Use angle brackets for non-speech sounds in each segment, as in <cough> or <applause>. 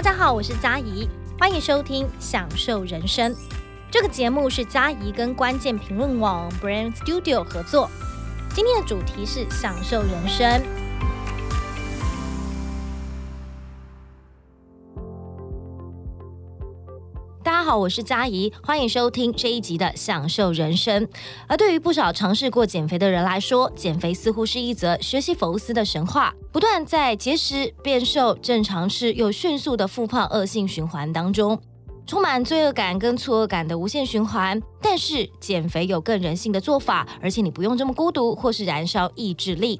大家好，我是嘉怡，欢迎收听《享受人生》这个节目是嘉怡跟关键评论网 Brand Studio 合作。今天的主题是享受人生。大家好，我是佳怡，欢迎收听这一集的《享受人生》。而对于不少尝试过减肥的人来说，减肥似乎是一则学习佛斯的神话，不断在节食、变瘦、正常吃又迅速的复胖恶性循环当中，充满罪恶感跟错愕感的无限循环。但是减肥有更人性的做法，而且你不用这么孤独，或是燃烧意志力。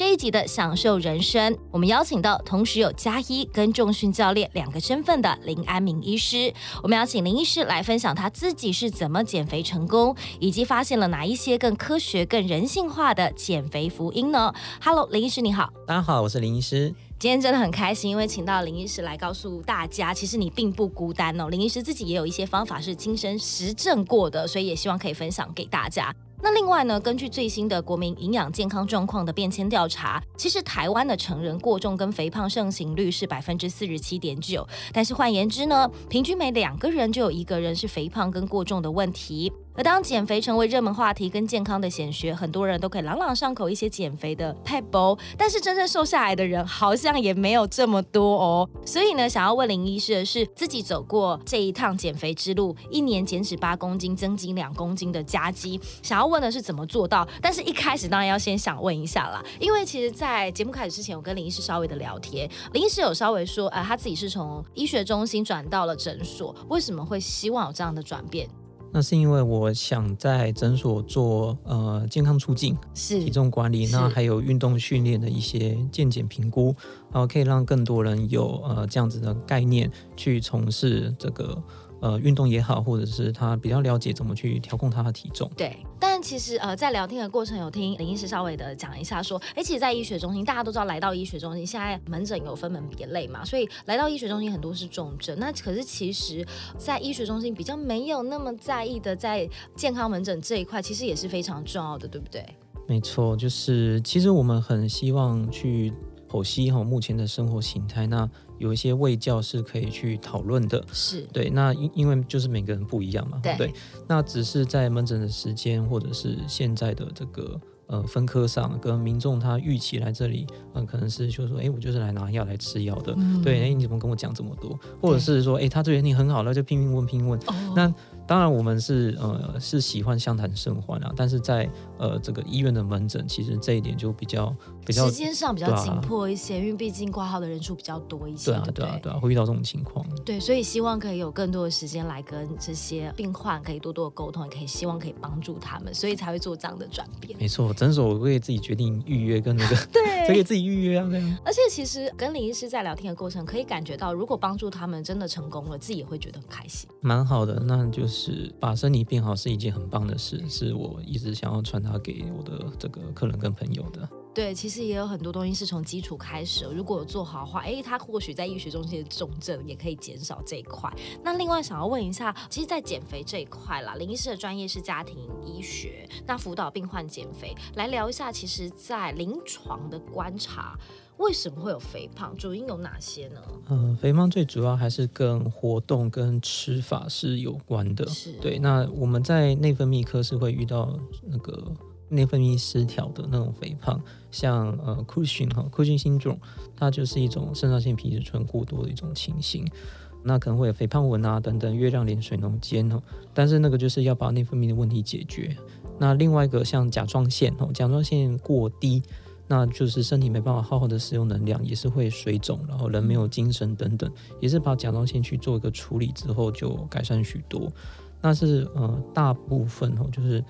这一集的享受人生，我们邀请到同时有加一跟重训教练两个身份的林安明医师。我们邀请林医师来分享他自己是怎么减肥成功，以及发现了哪一些更科学、更人性化的减肥福音呢？Hello，林医师你好。大家好，我是林医师。今天真的很开心，因为请到林医师来告诉大家，其实你并不孤单哦。林医师自己也有一些方法是亲身实证过的，所以也希望可以分享给大家。那另外呢，根据最新的国民营养健康状况的变迁调查，其实台湾的成人过重跟肥胖盛行率是百分之四十七点九，但是换言之呢，平均每两个人就有一个人是肥胖跟过重的问题。而当减肥成为热门话题跟健康的显学，很多人都可以朗朗上口一些减肥的 p e b 但是真正瘦下来的人好像也没有这么多哦。所以呢，想要问林医师的是，自己走过这一趟减肥之路，一年减脂八公斤，增肌两公斤的加肌，想要问的是怎么做到？但是一开始当然要先想问一下啦，因为其实，在节目开始之前，我跟林医师稍微的聊天，林医师有稍微说，呃，他自己是从医学中心转到了诊所，为什么会希望有这样的转变？那是因为我想在诊所做呃健康促进、是体重管理，那还有运动训练的一些健检评估，然后可以让更多人有呃这样子的概念去从事这个。呃，运动也好，或者是他比较了解怎么去调控他的体重。对，但其实呃，在聊天的过程有听林医师稍微的讲一下，说，哎，其实，在医学中心，大家都知道来到医学中心，现在门诊有分门别类嘛，所以来到医学中心很多是重症。那可是其实，在医学中心比较没有那么在意的，在健康门诊这一块，其实也是非常重要的，对不对？没错，就是其实我们很希望去剖析哈目前的生活形态。那有一些卫教是可以去讨论的，是对。那因因为就是每个人不一样嘛，对。那只是在门诊的时间，或者是现在的这个呃分科上，跟民众他预期来这里，嗯，可能是就说，哎，我就是来拿药来吃药的，对。哎，你怎么跟我讲这么多？或者是说，哎，他这边你很好了，就拼命问拼命问，那。当然，我们是呃是喜欢相谈甚欢啊，但是在呃这个医院的门诊，其实这一点就比较比较时间上比较紧迫一些，因为毕竟挂号的人数比较多一些，对啊对啊对啊，会遇到这种情况。对，所以希望可以有更多的时间来跟这些病患可以多多的沟通，也可以希望可以帮助他们，所以才会做这样的转变。没错，诊所我可以自己决定预约跟那个 <laughs> <laughs> 对，可以自己预约啊。而且其实跟李医师在聊天的过程，可以感觉到，如果帮助他们真的成功了，自己也会觉得很开心。蛮好的，那就是把身体。变好是一件很棒的事，是我一直想要传达给我的这个客人跟朋友的。对，其实也有很多东西是从基础开始，如果做好的话，哎，他或许在医学中心的重症也可以减少这一块。那另外想要问一下，其实，在减肥这一块啦，林医师的专业是家庭医学，那辅导病患减肥，来聊一下，其实，在临床的观察。为什么会有肥胖？主因有哪些呢？嗯，肥胖最主要还是跟活动跟吃法是有关的。是，对。那我们在内分泌科是会遇到那个内分泌失调的那种肥胖，像呃 Cushing 哈 Cushing 心肿，它就是一种肾上腺皮质醇过多的一种情形。那可能会有肥胖纹啊等等，月亮脸、水浓尖哦。但是那个就是要把内分泌的问题解决。那另外一个像甲状腺哦，甲状腺过低。那就是身体没办法好好的使用能量，也是会水肿，然后人没有精神等等，也是把甲状腺去做一个处理之后就改善许多。那是呃大部分哦，就是。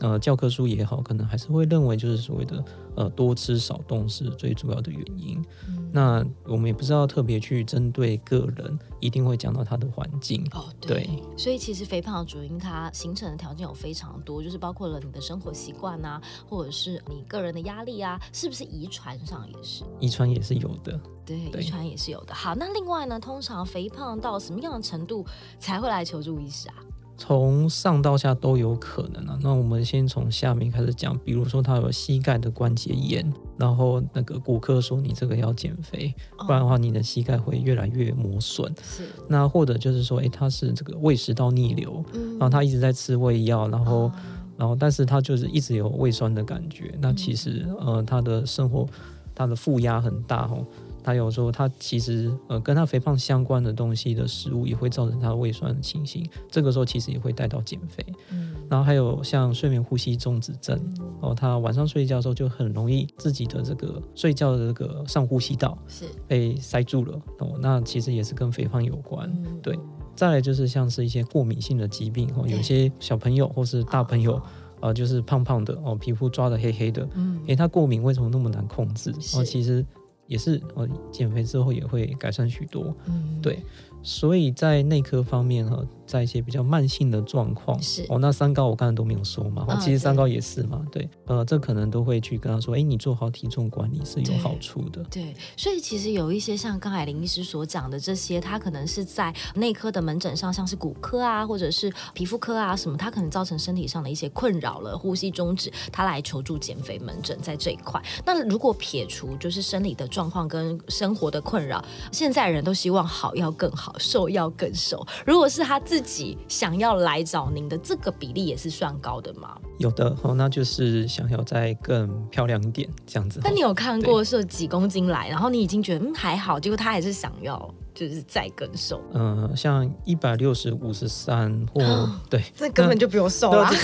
呃，教科书也好，可能还是会认为就是所谓的呃多吃少动是最主要的原因。那我们也不知道特别去针对个人，一定会讲到他的环境。哦，对。所以其实肥胖的主因，它形成的条件有非常多，就是包括了你的生活习惯啊，或者是你个人的压力啊，是不是遗传上也是？遗传也是有的。对，遗传也是有的。好，那另外呢，通常肥胖到什么样的程度才会来求助医师啊？从上到下都有可能啊。那我们先从下面开始讲，比如说他有膝盖的关节炎，然后那个骨科说你这个要减肥，不然的话你的膝盖会越来越磨损。是，那或者就是说，诶，他是这个胃食道逆流，然后他一直在吃胃药，然后然后但是他就是一直有胃酸的感觉。那其实呃他的生活他的负压很大哦。他有时候，他其实呃，跟他肥胖相关的东西的食物也会造成他胃酸的情形，这个时候其实也会带到减肥。嗯，然后还有像睡眠呼吸中止症，哦，他晚上睡觉的时候就很容易自己的这个睡觉的这个上呼吸道是被塞住了，哦，那其实也是跟肥胖有关。对，再来就是像是一些过敏性的疾病，哦，有些小朋友或是大朋友，呃，就是胖胖的哦，皮肤抓的黑黑的，嗯，诶，他过敏为什么那么难控制？哦，其实。也是，我减肥之后也会改善许多。嗯，对，所以在内科方面哈。在一些比较慢性的状况，是。哦，那三高我刚才都没有说嘛，其实三高也是嘛，对，呃，这可能都会去跟他说，哎，你做好体重管理是有好处的，对，所以其实有一些像刚才林医师所讲的这些，他可能是在内科的门诊上，像是骨科啊，或者是皮肤科啊什么，他可能造成身体上的一些困扰了，呼吸终止，他来求助减肥门诊在这一块。那如果撇除就是生理的状况跟生活的困扰，现在人都希望好要更好，瘦要更瘦，如果是他自自己想要来找您的这个比例也是算高的吗？有的哦，那就是想要再更漂亮一点这样子。那你有看过是几公斤来，然后你已经觉得嗯还好，结果他还是想要就是再更瘦？嗯，像一百六十五十三或 <gasps> 对，那根本就不用瘦啦。<laughs>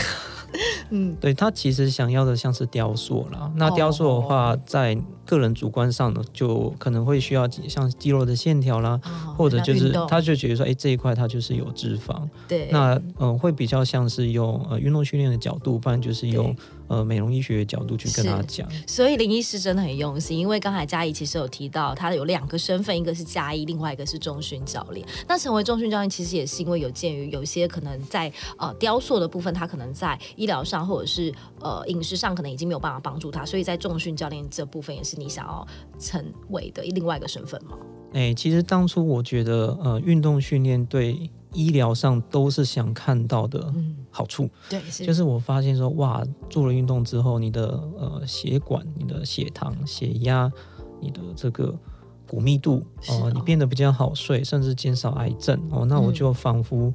<laughs> 嗯，对他其实想要的像是雕塑啦。那雕塑的话，在个人主观上呢，就可能会需要像肌肉的线条啦，或者就是他就觉得说，哎，这一块它就是有脂肪。对，那嗯，会比较像是用呃运动训练的角度，不然就是用。呃，美容医学的角度去跟他讲，所以林医师真的很用心，因为刚才嘉怡其实有提到，他有两个身份，一个是嘉怡，另外一个是中训教练。那成为中训教练，其实也是因为有鉴于有些可能在呃雕塑的部分，他可能在医疗上或者是呃饮食上，可能已经没有办法帮助他，所以在重训教练这部分，也是你想要成为的另外一个身份吗？哎，其实当初我觉得，呃，运动训练对医疗上都是想看到的好处。对，就是我发现说，哇，做了运动之后，你的呃血管、你的血糖、血压、你的这个骨密度，哦，你变得比较好睡，甚至减少癌症。哦，那我就仿佛。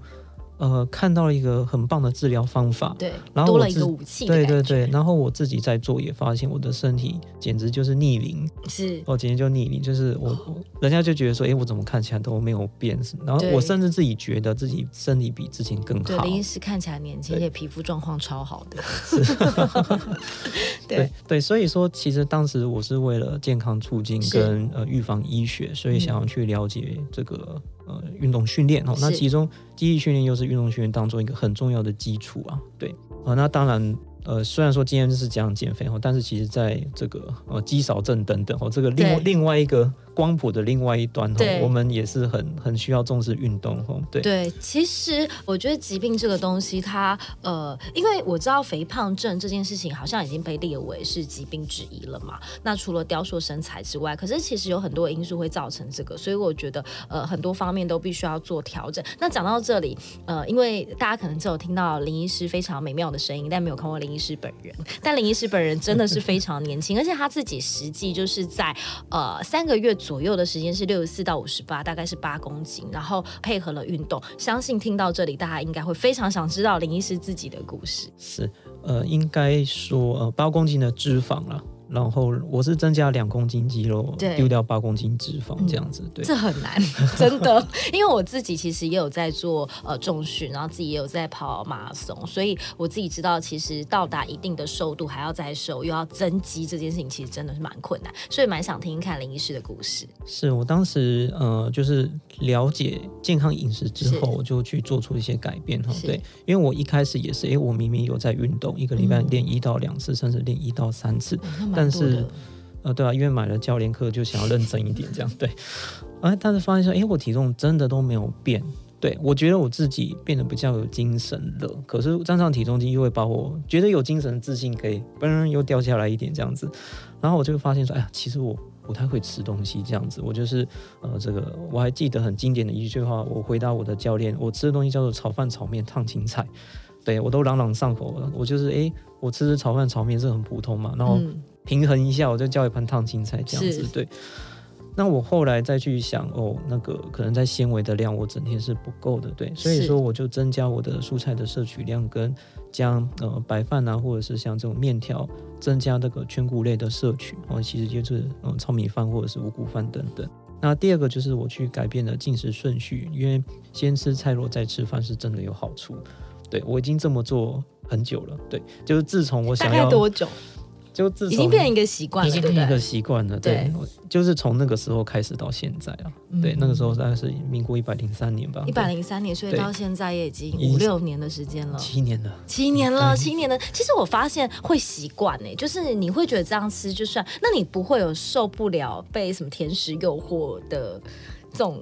呃，看到了一个很棒的治疗方法，对，然后多了一个武器，对对对，然后我自己在做，也发现我的身体简直就是逆龄，是，我简直就逆龄，就是我，人家就觉得说，哎，我怎么看起来都没有变，然后我甚至自己觉得自己身体比之前更好，林医师看起来年轻，而且皮肤状况超好的，<laughs> <laughs> 对。对，所以说其实当时我是为了健康促进跟呃预防医学，所以想要去了解这个。呃，运动训练哦，那其中记忆训练又是运动训练当中一个很重要的基础啊，对，呃，那当然。呃，虽然说今天是讲减肥哦，但是其实在这个呃肌少症等等哦，这个另另外一个光谱的另外一端哦，我们也是很很需要重视运动哦。对对，其实我觉得疾病这个东西，它呃，因为我知道肥胖症这件事情好像已经被列为是疾病之一了嘛。那除了雕塑身材之外，可是其实有很多因素会造成这个，所以我觉得呃很多方面都必须要做调整。那讲到这里，呃，因为大家可能只有听到林医师非常美妙的声音，但没有看过林。医师本人，但林医师本人真的是非常年轻，而且他自己实际就是在呃三个月左右的时间是六十四到五十八，大概是八公斤，然后配合了运动，相信听到这里，大家应该会非常想知道林医师自己的故事。是，呃，应该说呃八公斤的脂肪了。然后我是增加两公斤肌肉，丢掉八公斤脂肪，这样子，对，这很难，<laughs> 真的，因为我自己其实也有在做呃重训，然后自己也有在跑马拉松，所以我自己知道，其实到达一定的瘦度还要再瘦，又要增肌这件事情，其实真的是蛮困难，所以蛮想听听看林医师的故事。是我当时呃，就是了解健康饮食之后，我就去做出一些改变哈，对，因为我一开始也是，哎，我明明有在运动，一个礼拜练一到两次，甚至练一到三次。但是，呃，对啊，因为买了教练课，就想要认真一点，这样对。<laughs> 啊，但是发现说，哎，我体重真的都没有变。对我觉得我自己变得比较有精神了。可是站上体重机又会把我觉得有精神自信可以，嘣又掉下来一点这样子。然后我就发现说，哎呀，其实我不太会吃东西这样子。我就是呃，这个我还记得很经典的一句话，我回答我的教练，我吃的东西叫做炒饭、炒面、烫青菜，对我都朗朗上口了。我就是诶，我吃吃炒饭、炒面是很普通嘛，然后平衡一下，我就叫一盘烫青菜这样子，对。那我后来再去想，哦，那个可能在纤维的量，我整天是不够的，对，所以说我就增加我的蔬菜的摄取量，跟将呃白饭啊，或者是像这种面条，增加这个全谷类的摄取，然后其实就是嗯糙米饭或者是五谷饭等等。那第二个就是我去改变了进食顺序，因为先吃菜肉再吃饭是真的有好处。对我已经这么做很久了，对，就是自从我想要多久？就自已经变成一个习惯，已经变成一个习惯了。对，就是从那个时候开始到现在啊，对，那个时候大概是民国一百零三年吧，一百零三年，所以到现在也已经五六年的时间了，七年了，七年了，七年了。其实我发现会习惯呢，就是你会觉得这样吃就算，那你不会有受不了被什么甜食诱惑的这种。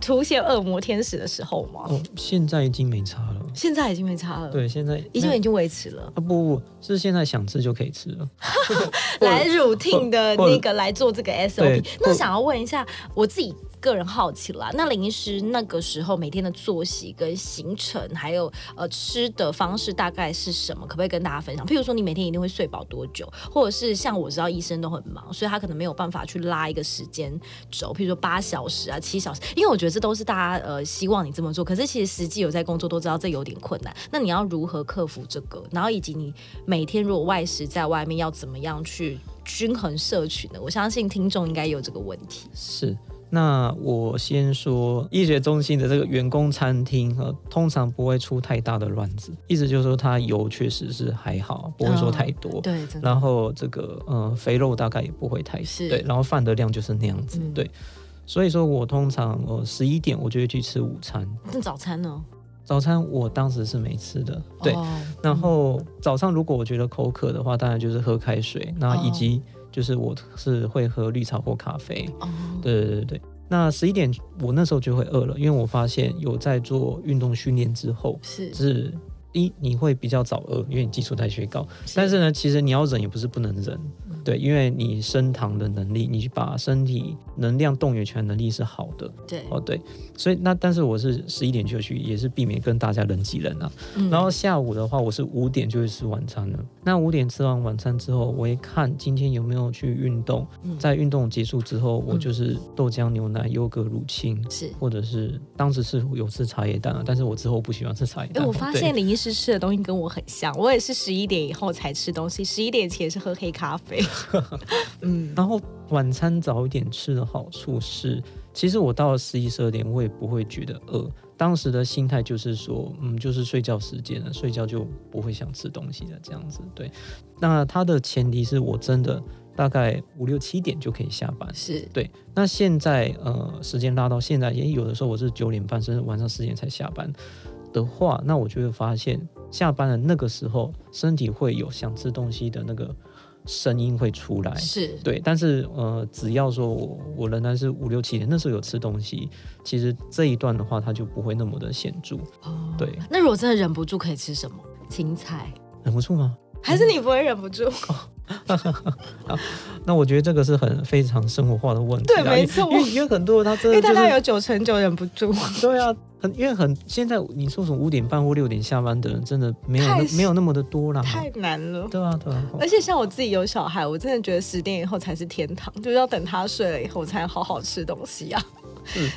出现恶魔天使的时候吗？哦，现在已经没差了。现在已经没差了。对，现在已经已经维持了。啊不不，是现在想吃就可以吃了。<laughs> 来 <laughs> routine 的那个来做这个 SOP。那想要问一下我自己。个人好奇啦，那林医师那个时候每天的作息跟行程，还有呃吃的方式大概是什么？可不可以跟大家分享？譬如说你每天一定会睡饱多久，或者是像我知道医生都很忙，所以他可能没有办法去拉一个时间轴，譬如说八小时啊、七小时，因为我觉得这都是大家呃希望你这么做，可是其实实际有在工作都知道这有点困难。那你要如何克服这个？然后以及你每天如果外食在外面要怎么样去均衡摄取呢？我相信听众应该有这个问题。是。那我先说，医学中心的这个员工餐厅，呃，通常不会出太大的乱子。意思就是说，它油确实是还好，不会说太多。对。然后这个，呃，肥肉大概也不会太少。对。然后饭的量就是那样子。对。所以说我通常，呃，十一点我就会去吃午餐。那早餐呢？早餐我当时是没吃的。对。然后早上如果我觉得口渴的话，当然就是喝开水。那以及。就是我是会喝绿茶或咖啡，对对对对。那十一点我那时候就会饿了，因为我发现有在做运动训练之后，是是一你会比较早饿，因为你基础代谢高。但是呢，其实你要忍也不是不能忍。对，因为你升糖的能力，你把身体能量动员全能力是好的。对，哦对，所以那但是我是十一点就去，也是避免跟大家人挤人啊。然后下午的话，我是五点就会吃晚餐了。那五点吃完晚餐之后，我一看今天有没有去运动，在运动结束之后，我就是豆浆、牛奶、优格、乳清，是或者是当时是有吃茶叶蛋啊，但是我之后不喜欢吃茶叶蛋。我发现林医师吃的东西跟我很像，我也是十一点以后才吃东西，十一点前是喝黑咖啡。<laughs> 嗯，然后晚餐早一点吃的好处是，其实我到了十一十二点，我也不会觉得饿。当时的心态就是说，嗯，就是睡觉时间了，睡觉就不会想吃东西了这样子。对，那它的前提是我真的大概五六七点就可以下班。是对。那现在呃，时间拉到现在，也有的时候我是九点半甚至晚上十点才下班的话，那我就会发现下班的那个时候，身体会有想吃东西的那个。声音会出来，是对，但是呃，只要说我我仍然是五六七点，那时候有吃东西，其实这一段的话，它就不会那么的显著。哦，对。那如果真的忍不住，可以吃什么？青菜？忍不住吗？还是你不会忍不住？<laughs> <laughs> 那我觉得这个是很非常生活化的问题。对，没错。因为因为很多他真的，因为大概有九成九忍不住。<laughs> 对啊。很，因为很现在你说从五点半或六点下班的人，真的没有没有那么的多了，太难了。对啊，对啊。而且像我自己有小孩，我真的觉得十点以后才是天堂，就是要等他睡了以后才好好吃东西啊。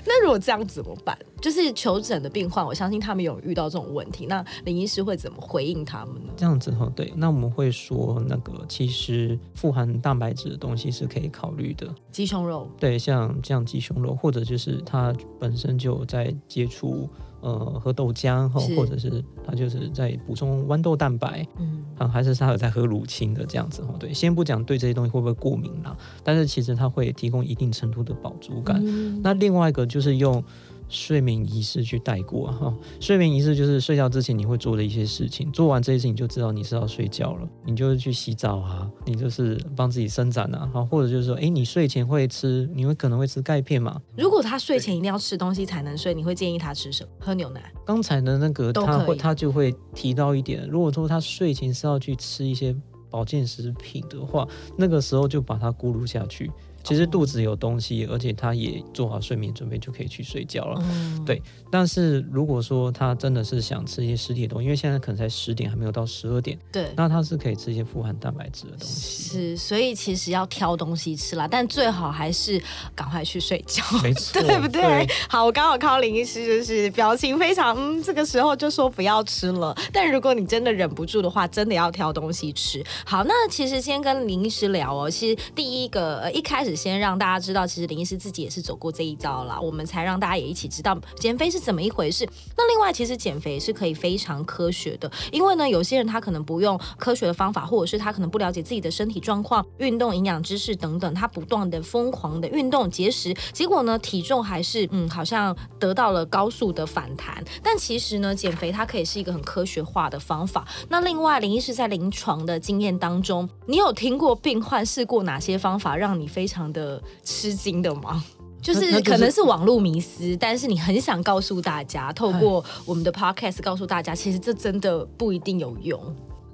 那如果这样怎么办？就是求诊的病患，我相信他们有遇到这种问题，那林医师会怎么回应他们呢？这样子哦，对，那我们会说那个其实富含蛋白质的东西是可以考虑的，鸡胸肉，对，像这样鸡胸肉，或者就是它本身就在接触。呃，喝豆浆哈，或者是他就是在补充豌豆蛋白，嗯，啊，还是他有在喝乳清的这样子哈。对，先不讲对这些东西会不会过敏啦，但是其实它会提供一定程度的饱足感。那另外一个就是用。睡眠仪式去带过哈，睡眠仪式就是睡觉之前你会做的一些事情，做完这些事情就知道你是要睡觉了。你就是去洗澡啊，你就是帮自己伸展啊，好，或者就是说，哎，你睡前会吃，你会可能会吃钙片嘛？如果他睡前一定要吃东西才能睡，你会建议他吃什么？喝牛奶？刚才的那个他会他就会提到一点，如果说他睡前是要去吃一些保健食品的话，那个时候就把它咕噜下去。其实肚子有东西，而且他也做好睡眠准备，就可以去睡觉了。嗯，对但是如果说他真的是想吃一些实体的东西，因为现在可能才十点，还没有到十二点，对。那他是可以吃一些富含蛋白质的东西。是，所以其实要挑东西吃啦，但最好还是赶快去睡觉。没 <laughs> 错，对不对？好，我刚好看到林医师就是表情非常，嗯，这个时候就说不要吃了。但如果你真的忍不住的话，真的要挑东西吃。好，那其实先跟林医师聊哦，其实第一个呃一开始先让大家知道，其实林医师自己也是走过这一招了，我们才让大家也一起知道减肥是怎么一回事。那另外，其实减肥是可以非常科学的，因为呢，有些人他可能不用科学的方法，或者是他可能不了解自己的身体状况、运动、营养知识等等，他不断的疯狂的运动节食，结果呢，体重还是嗯，好像得到了高速的反弹。但其实呢，减肥它可以是一个很科学化的方法。那另外，林医师在临床的经验当中，你有听过病患试过哪些方法让你非常的吃惊的吗？就是是可能是网络迷思，但是你很想告诉大家，透过我们的 podcast 告诉大家，其实这真的不一定有用。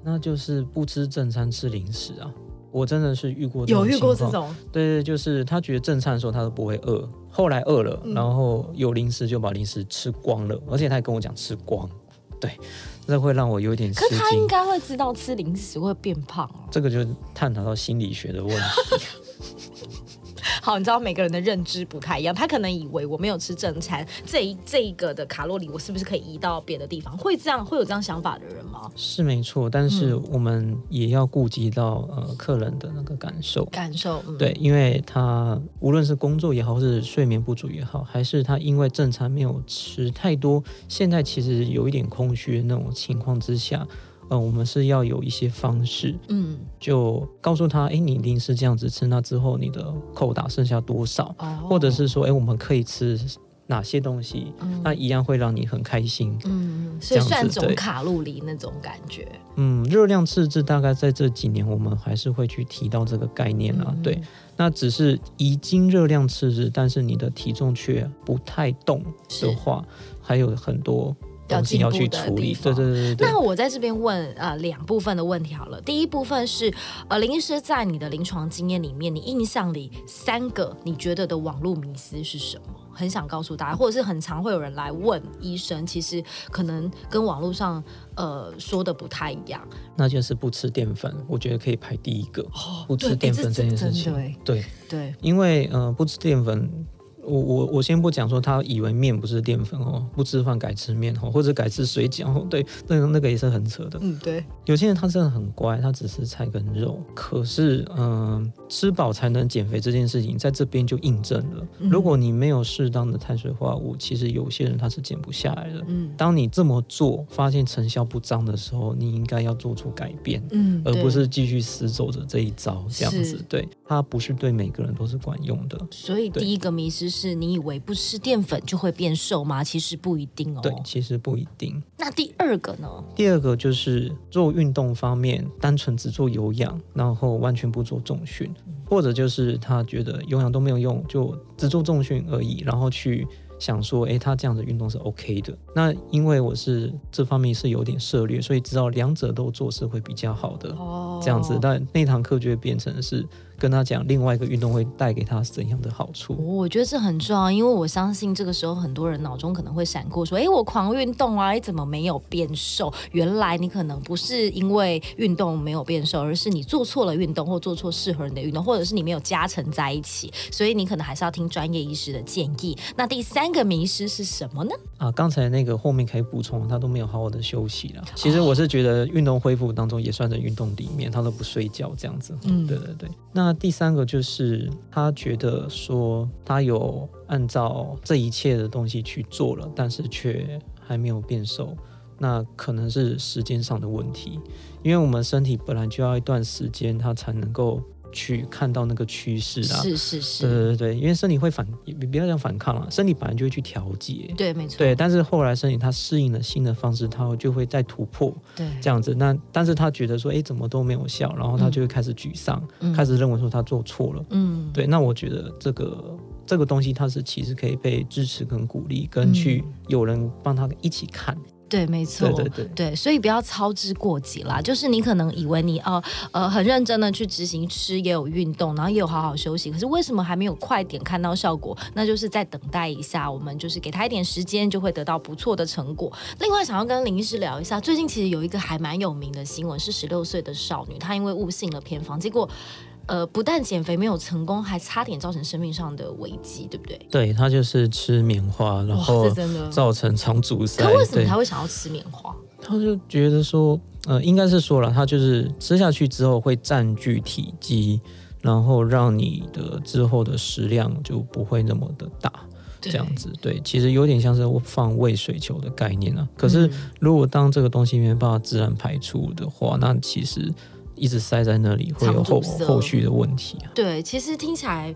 那就是不吃正餐吃零食啊。我真的是遇过有遇过这，种？对对，就是他觉得正餐的时候他都不会饿，后来饿了，嗯然后有零食就把零食吃光了，而且他还跟我讲吃光，对，这会让我有点吃可是他应。该会知道吃零食会变胖哦。这个就探讨到心理学的问题。<laughs> 好，你知道每个人的认知不太一样，他可能以为我没有吃正餐，这一这一个的卡路里我是不是可以移到别的地方？会这样会有这样想法的人吗？是没错，但是嗯我们也要顾及到呃客人的那个感受。感受，嗯，对，因为他无论是工作也好，或是睡眠不足也好，还是他因为正餐没有吃太多，现在其实有一点空虚的那种情况之下，呃，我们是要有一些方式，嗯，就告诉他，哎，你零食这样子吃，那之后你的扣打剩下多少，哦或者是说，哎，我们可以吃哪些东西，嗯那一样会让你很开心。嗯，所以算总卡路里那种感觉，嗯，热量赤字大概在这几年，我们还是会去提到这个概念啊。嗯对，那只是已经热量赤字，但是你的体重却不太动的话，还有很多要东西要进步的去处理。地方对对对对对那。我在这边问呃两部分的问题好了。第一部分是呃林医师在你的临床经验里面，你印象里三个你觉得的网络迷思是什么？很想告诉大家，或者是很常会有人来问医生，其实可能跟网络上呃说的不太一样。那就是不吃淀粉，我觉得可以排第一个。哦不吃淀粉这这件事情真的诶，对，对，因为呃不吃淀粉。我我我先不讲说他以为面不是淀粉哦，不吃饭改吃面哦，或者改吃水饺哦，对，那个那个也是很扯的。嗯对，有些人他真的很乖，他只吃菜跟肉，可是嗯、吃饱才能减肥这件事情在这边就印证了。嗯如果你没有适当的碳水化合物，其实有些人他是减不下来的。嗯当你这么做，发现成效不彰的时候，你应该要做出改变。嗯，而不。是继续死走着这一招，这样子，对，它不是对每个人都是管用的，所以第一个迷思是你以为不吃淀粉就会变瘦吗？其实不一定哦。对，其实不一定。那第二个呢？第二个就是做运动方面，单纯只做有氧，然后完全不做重训，或者就是他觉得有氧都没有用，就只做重训而已，然后去想说，诶，他这样的运动是 OK 的。那因为我是这方面是有点涉猎，所以知道两者都做是会比较好的。哦这样子，但那堂课就会变成是跟他讲另外一个运动会带给他怎样的好处。我觉得这很重要，因为我相信这个时候很多人脑中可能会闪过说：“哎，我狂运动啊，你怎么没有变瘦？”原来你可能不是因为运动没有变瘦，而是你做错了运动，或做错适合你的运动，或者是你没有加成在一起，所以你可能还是要听专业医师的建议。那第三个迷失是什么呢？啊，刚才那个后面可以补充，他都没有好好的休息了。其实我是觉得运动恢复当中也算在运动里面，他都不睡觉这样子。嗯对对对。那那第三个就是他觉得说他有按照这一切的东西去做了，但是却还没有变瘦，那可能是时间上的问题，因为我们身体本来就要一段时间，它才能够去看到那个趋势啊。是是对是，对对，因为身体会反，你不要讲反抗了，身体本来就会去调节。对，没错，对，但是后来身体它适应了新的方式，它就会再突破对，这样子。那但是他觉得说，哎，怎么都没有效，然后他就会开始沮丧，嗯开始认为说他做错了。嗯，对，那我觉得这个这个东西它是其实可以被支持跟鼓励，跟去有人帮他一起看。对，没错，对对对所以不要操之过急啦。就是你可能以为你呃呃很认真的去执行吃，也有运动，然后也有好好休息，可是为什么还没有快点看到效果？那就是再等待一下，我们就是给他一点时间，就会得到不错的成果。另外，想要跟林医师聊一下，最近其实有一个还蛮有名的新闻，是十六岁的少女，她因为误信了偏方，结果。呃，不但减肥没有成功，还差点造成生命上的危机，对不对？对他就是吃棉花，然后造成肠阻塞。他为什么他会想要吃棉花？他就觉得说，呃，应该是说了，他就是吃下去之后会占据体积，然后让你的之后的食量就不会那么的大，这样子。对，其实有点像是放喂水球的概念啊。可是如果当这个东西没办法自然排出的话，那其实。一直塞在那里会有后后续的问题啊。对，其实听起来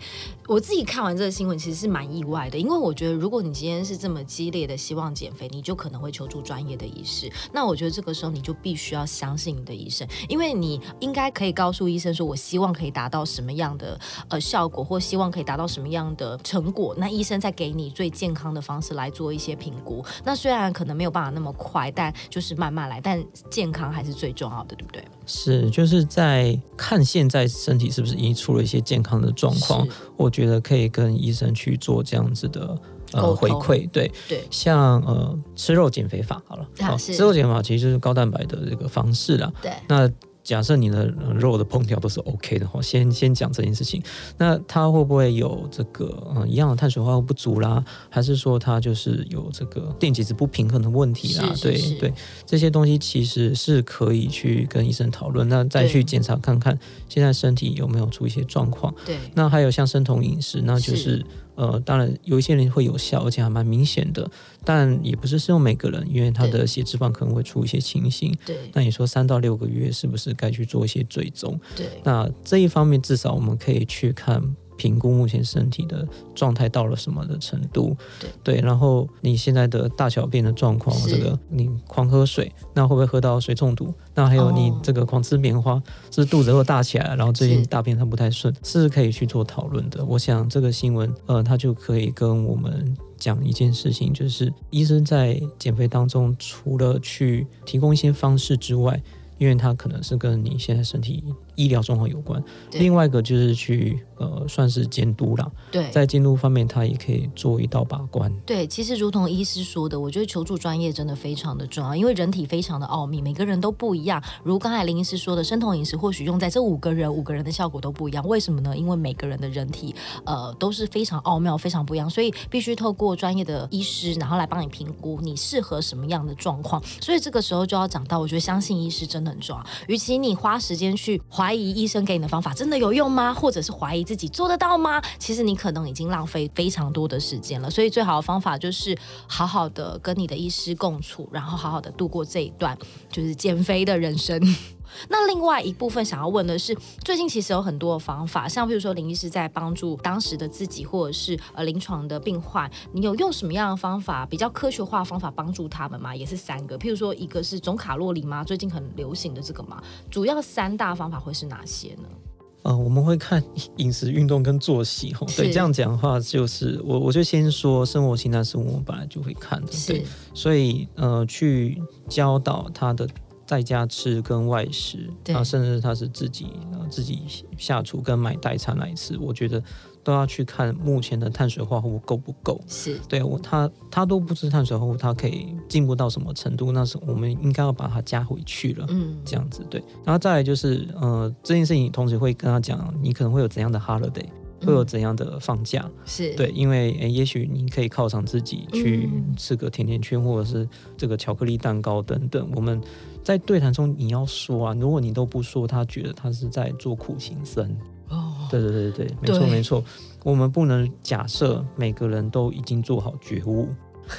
我自己看完这个新闻其实是蛮意外的，因为我觉得如果你今天是这么激烈的希望减肥，你就可能会求助专业的医师。那我觉得这个时候你就必须要相信你的医生，因为你应该可以告诉医生说，我希望可以达到什么样的呃效果，或希望可以达到什么样的成果。那医生再给你最健康的方式来做一些评估。那虽然可能没有办法那么快，但就是慢慢来，但健康还是最重要的，对不对？是，就是在看现在身体是不是已经出了一些健康的状况，我觉得可以跟医生去做这样子的呃回馈，对。对，像呃吃肉减肥法好了，吃肉减肥法其实就是高蛋白的这个方式啦，对，那。假设你的肉的烹调都是 OK 的话，先先讲这件事情，那它会不会有这个嗯一样的碳水化合物不足啦？还是说它就是有这个电解质不平衡的问题啦？对对，这些东西其实是可以去跟医生讨论，那再去检查看看现在身体有没有出一些状况。对，那还有像生酮饮食，那就是。呃，当然有一些人会有效，而且还蛮明显的，但也不是适用每个人，因为他的血脂肪可能会出一些情形。对，那你说三到六个月是不是该去做一些追踪？对，那这一方面至少我们可以去看。评估目前身体的状态到了什么的程度，对，然后你现在的大小便的状况，这个你狂喝水，那会不会喝到水中毒？那还有你这个狂吃棉花，是肚子又大起来，然后最近大便它不太顺，是可以去做讨论的。我想这个新闻，呃，它就可以跟我们讲一件事情，就是医生在减肥当中，除了去提供一些方式之外，因为它可能是跟你现在身体。医疗状况有关，另外一个就是去呃算是监督啦。对，在监督方面，他也可以做一道把关。对，其实如同医师说的，我觉得求助专业真的非常的重要，因为人体非常的奥秘，每个人都不一样。如刚才林医师说的，生酮饮食或许用在这五个人，五个人的效果都不一样。为什么呢？因为每个人的人体呃都是非常奥妙、非常不一样，所以必须透过专业的医师，然后来帮你评估你适合什么样的状况。所以这个时候就要讲到，我觉得相信医师真的很重要。与其你花时间去怀疑医生给你的方法真的有用吗？或者是怀疑自己做得到吗？其实你可能已经浪费非常多的时间了。所以最好的方法就是好好的跟你的医师共处，然后好好的度过这一段就是减肥的人生。那另外一部分想要问的是，最近其实有很多的方法，像比如说林医师在帮助当时的自己，或者是呃临床的病患，你有用什么样的方法，比较科学化的方法帮助他们吗？也是三个，譬如说一个是总卡路里吗？最近很流行的这个嘛？主要三大方法会是哪些呢？呃，我们会看饮食、运动跟作息吼。对，这样讲的话，就是我我就先说生活清单是我们本来就会看的，对，所以呃去教导他的。在家吃跟外食，啊，甚至他是自己呃自己下厨跟买代餐来吃，我觉得都要去看目前的碳水化合物够不够。是对我他他都不吃碳水化合物，他可以进步到什么程度？那是我们应该要把它加回去了。嗯，这样子对。然后再来就是呃这件事情，同时会跟他讲，你可能会有怎样的 holiday。会有怎样的放假？是对，因为诶，也许你可以犒赏自己去吃个甜甜圈，或者是这个巧克力蛋糕等等。我们在对谈中你要说啊，如果你都不说，他觉得他是在做苦行僧。哦，对对对对对，没错没错。我们不能假设每个人都已经做好觉悟。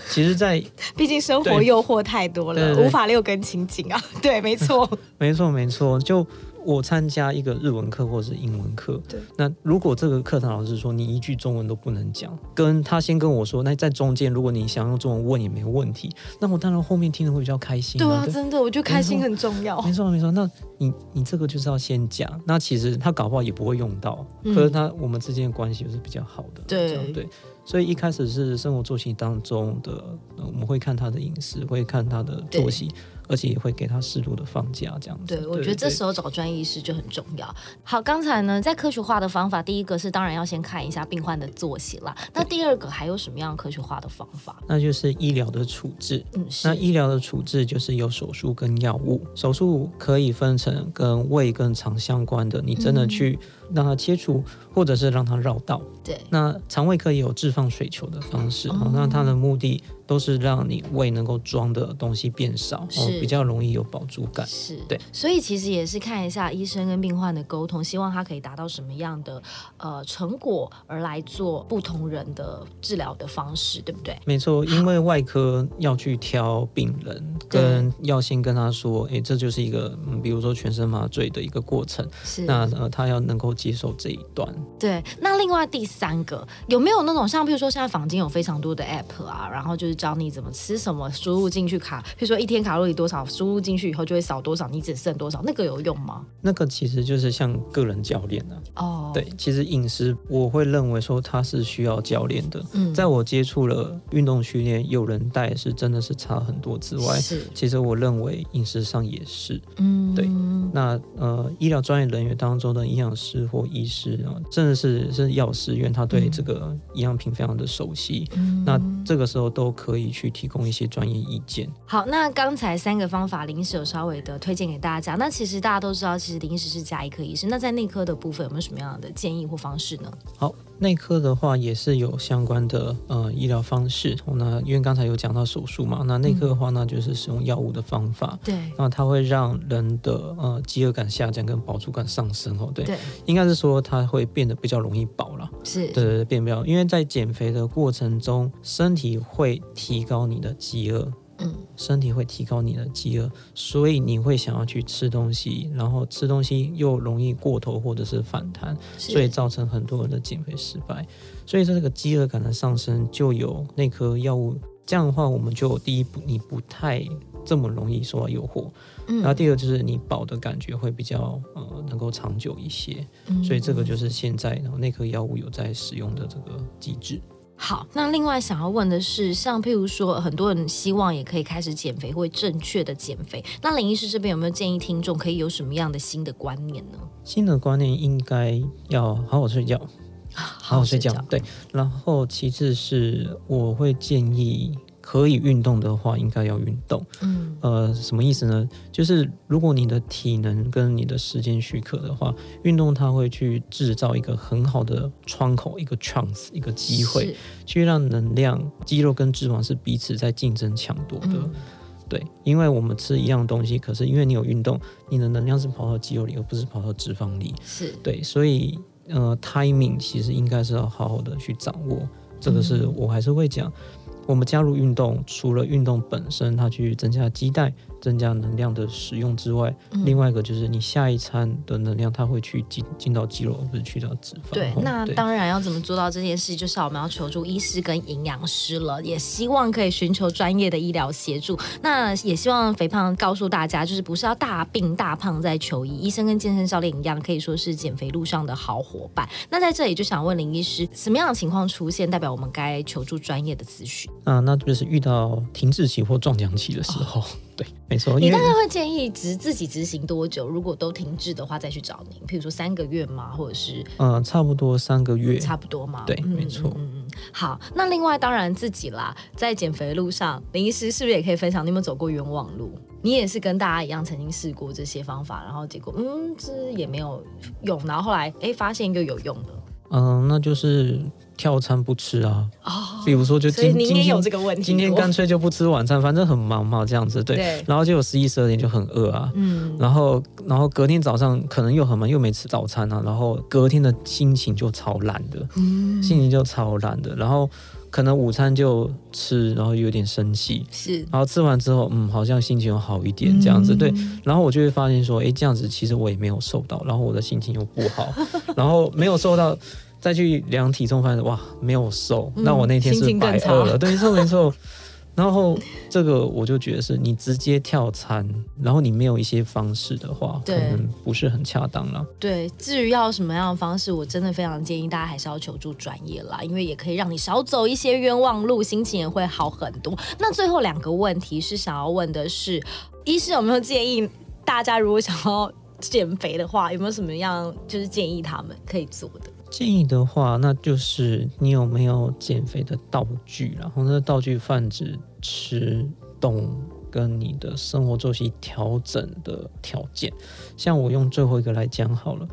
其实，在 <laughs> 毕竟生活诱惑太多了，无法六根清净啊。<laughs> 对，没错，<laughs> 没错没错，就。我参加一个日文课或者是英文课，对。那如果这个课堂老师说你一句中文都不能讲，跟他先跟我说，那在中间如果你想用中文问也没问题，那我当然后面听的会比较开心。对啊，真的，我觉得开心很重要。没错没错，那你你这个就是要先讲，那其实他搞不好也不会用到，可是他我们之间的关系就是比较好的。对对。所以一开始是生活作息当中的，呃我们会看他的饮食，会看他的作息，而且也会给他适度的放假，这样子。对，我觉得这时候找专业医师就很重要。好，刚才呢，在科学化的方法，第一个是当然要先看一下病患的作息啦。那第二个还有什么样科学化的方法？那就是医疗的处置。嗯，那医疗的处置就是有手术跟药物，手术可以分成跟胃跟肠相关的，你真的去让它切除，或者是让它绕道。对，那肠胃科也有置放水球的方式，哦哦、那它的目的都是让你胃能够装的东西变少，哦，比较容易有饱足感。是，对，所以其实也是看一下医生跟病患的沟通，希望他可以达到什么样的呃成果，而来做不同人的治疗的方式，对不对？没错，因为外科要去挑病人，跟要先跟他说，诶，这就是一个，嗯，比如说全身麻醉的一个过程，是，那呃，他要能够接受这一段。对。那另外第三个有没有那种像，比如说现在房间有非常多的 app 啊，然后就是教你怎么吃什么，输入进去卡，譬如说一天卡路里多少，输入进去以后就会少多少，你只剩多少，那个有用吗？那个其实就是像个人教练啊，哦，对，，其实饮食我会认为说它是需要教练的。嗯在我接触了运动训练，有人带是真的是差很多之外，是，其实我认为饮食上也是。嗯，对那呃，医疗专业人员当中的营养师或医师啊，真的是是药师因为，他对这个营养品非常的熟悉。嗯那这个时候都可以去提供一些专业意见。好，那刚才三个方法，临时有稍微的推荐给大家。那其实大家都知道，其实临时是加医科医师。那在内科的部分有没有什么样的建议或方式呢？好，内科的话也是有相关的呃医疗方式。哦那因为刚才有讲到手术嘛，那内科的话，那就是使用药物的方法。对那它会让人的呃饥饿感下降，跟饱足感上升哦。对，对，应该是说它会变得比较容易饱了。是，对对对，变不了，因为在减肥的过程中，身体会提高你的饥饿，嗯，身体会提高你的饥饿，所以你会想要去吃东西，然后吃东西又容易过头或者是反弹，所以造成很多人的减肥失败。所以这个饥饿感的上升，就有内科药物。这样的话，我们就第一步，你不太这么容易受到诱惑，嗯然后第二就是你饱的感觉会比较呃能够长久一些。嗯所以这个就是现在然后内科药物有在使用的这个机制。好。那另外想要问的是，像譬如说，很多人希望也可以开始减肥，或正确的减肥。那林医师这边有没有建议听众可以有什么样的新的观念呢？新的观念应该要好好睡觉，好好睡觉。对，然后其次是我会建议，可以运动的话，应该要运动。嗯，呃，什么意思呢？就是如果你的体能跟你的时间许可的话，运动它会去制造一个很好的窗口，一个 chance，一个机会，去让能量、肌肉跟脂肪是彼此在竞争抢夺的。嗯对，因为我们吃一样东西，可是因为你有运动，你的能量是跑到肌肉里，而不是跑到脂肪里。是，对，所以呃，timing 其实应该是要好好的去掌握。这个是嗯我还是会讲，我们加入运动，除了运动本身它去增加肌带、增加能量的使用之外，嗯另外一个就是你下一餐的能量它会去进进到肌肉，而不是去到脂肪。对哦，那当然要怎么做到这件事，就是我们要求助医师跟营养师了，也希望可以寻求专业的医疗协助。那也希望肥胖告诉大家，就是不是要大病大胖再求医，医生跟健身教练一样，可以说是减肥路上的好伙伴。那在这里就想问林医师，什么样的情况出现，代表我们该求助专业的咨询？啊，那就是遇到停滞期或撞墙期的时候，对，没错，你大概会建议执自己执行多久？如果都停滞的话，再去找您，譬如说三个月吗，或者是呃，差不多三个月，差不多嘛。对没错嗯嗯嗯。好，那另外当然自己啦，在减肥的路上，林医师是不是也可以分享？你有没有走过冤枉路？你也是跟大家一样，曾经试过这些方法，然后结果嗯，这也没有用，然后后来哎发现一个有用的嗯、那就是跳餐不吃啊，哦。比如说就今今天有这个问题，今天干脆就不吃晚餐，反正很忙嘛，这样子。对。对，然后就有十一十二点就很饿啊，嗯，然后然后隔天早上可能又很忙，又没吃早餐啊，然后隔天的心情就超烂的，嗯。心情就超烂的，然后可能午餐就吃，然后有点生气。是。然后吃完之后，嗯，好像心情又好一点这样子，对。嗯然后我就会发现说，诶，这样子其实我也没有瘦到，然后我的心情又不好，<laughs> 然后没有瘦到，再去量体重，发现哇，没有瘦，嗯那我那天是白饿了，对，没错没瘦。<laughs> 然后这个我就觉得是你直接跳餐，然后你没有一些方式的话，可能不是很恰当了。对，至于要什么样的方式，我真的非常建议大家还是要求助专业啦，因为也可以让你少走一些冤枉路，心情也会好很多。那最后两个问题是想要问的是，医师有没有建议大家如果想要减肥的话，有没有什么样就是建议他们可以做的？建议的话，那就是你有没有减肥的道具，然后那个道具泛指吃、动跟你的生活作息调整的条件。像我用最后一个来讲好了，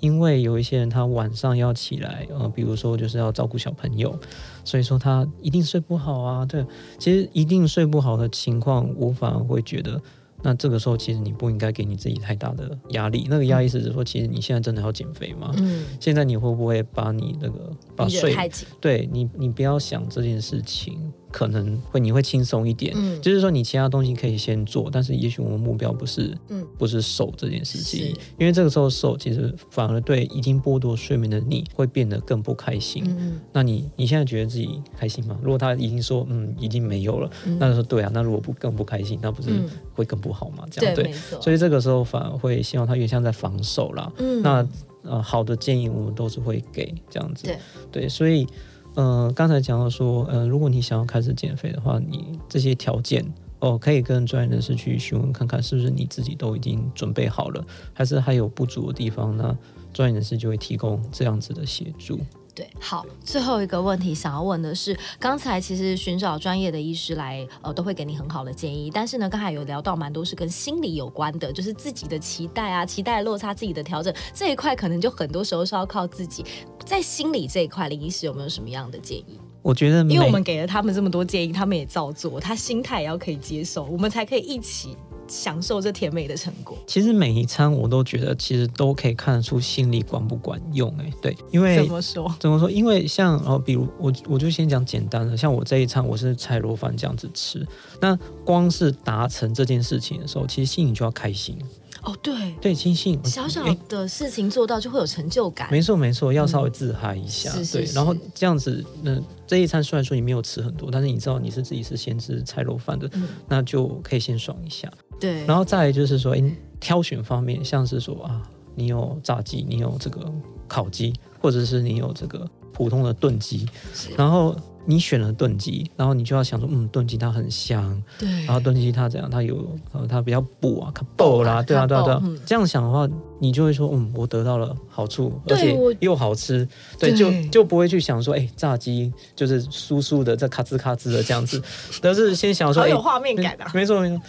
因为有一些人他晚上要起来，呃，比如说就是要照顾小朋友，所以说他一定睡不好啊。对，其实一定睡不好的情况，我反而会觉得。那这个时候，其实你不应该给你自己太大的压力。那个压力是指说，其实你现在真的要减肥吗？嗯，现在你会不会把你那个把睡太紧，对你，你不要想这件事情，可能会你会轻松一点。嗯就是说你其他东西可以先做，但是也许我们目标不是，嗯不是瘦这件事情，因为这个时候瘦，其实反而对已经剥夺睡眠的你会变得更不开心。嗯那你你现在觉得自己开心吗？如果他已经说嗯已经没有了，嗯那就说对啊，那如果不更不开心，那不是嗯会更不好吗？这对，样对，所以这个时候反而会希望他越像在防守啦。嗯那呃好的建议我们都是会给这样子。对所以呃刚才讲到说，呃如果你想要开始减肥的话，你这些条件。哦，可以跟专业人士去询问看看，是不是你自己都已经准备好了，还是还有不足的地方呢？专业人士就会提供这样子的协助。对，好，最后一个问题想要问的是，刚才其实寻找专业的医师来，呃，都会给你很好的建议。但是呢，刚才有聊到蛮多是跟心理有关的，就是自己的期待啊，期待落差，自己的调整这一块，可能就很多时候是要靠自己。在心理这一块，林医师有没有什么样的建议？我觉得，因为我们给了他们这么多建议，他们也照做，他心态也要可以接受，我们才可以一起享受这甜美的成果。其实每一餐我都觉得其实都可以看得出心理管不管用、哎，对，因为怎么说？怎么说？因为像哦，比如我我就先讲简单的，像我这一餐我是菜螺饭这样子吃，那光是达成这件事情的时候，其实心里就要开心。哦，对，对，心性小小的事情做到就会有成就感。没错没错，要稍微自嗨一下，对，然后这样子，那这一餐虽然说你没有吃很多，但是你知道你是自己是先吃菜肉饭的，嗯。那就可以先爽一下。对，然后再来就是说，诶挑选方面，像是说啊，你有炸鸡，你有这个烤鸡，或者是你有这个普通的炖鸡，然后你选了炖鸡，然后你就要想说，嗯，炖鸡它很香，对，然后炖鸡它怎样，它有呃它比较补啊，它补啦，对啊对啊对啊。嗯，这样想的话，你就会说，嗯，我得到了好处，而且又好吃，对，对。就就不会去想说，哎，炸鸡就是酥酥的，这咔吱咔吱的这样子，而是先想说，有，画面感啊！没错没错。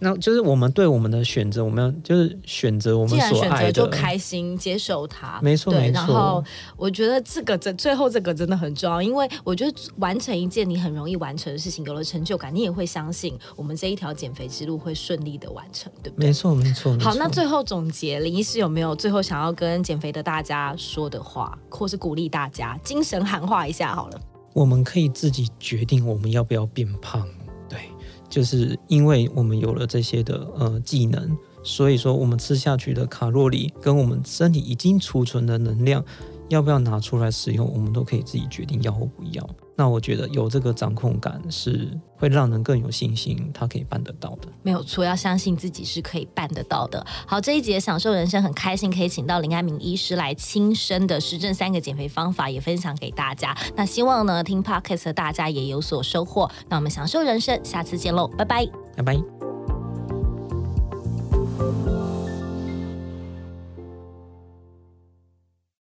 那就是我们对我们的选择，我们要就是选择我们既然选择所爱的，就开心接受它，没错。没错然后我觉得这个这最后这个真的很重要，因为我觉得完成一件你很容易完成的事情，有了成就感，你也会相信我们这一条减肥之路会顺利的完成，对不对？没错没错。好，那最后总结，林医师有没有最后想要跟减肥的大家说的话，或是鼓励大家精神喊话一下好了？我们可以自己决定我们要不要变胖。就是因为我们有了这些的呃技能，所以说我们吃下去的卡路里跟我们身体已经储存的能量，要不要拿出来使用，我们都可以自己决定要或不要。那我觉得有这个掌控感是会让人更有信心，他可以办得到的。没有错，要相信自己是可以办得到的。好，这一节享受人生很开心，可以请到林安明医师来亲身的实证三个减肥方法，也分享给大家。那希望呢，听 podcast 的大家也有所收获。那我们享受人生，下次见喽，拜拜。拜拜。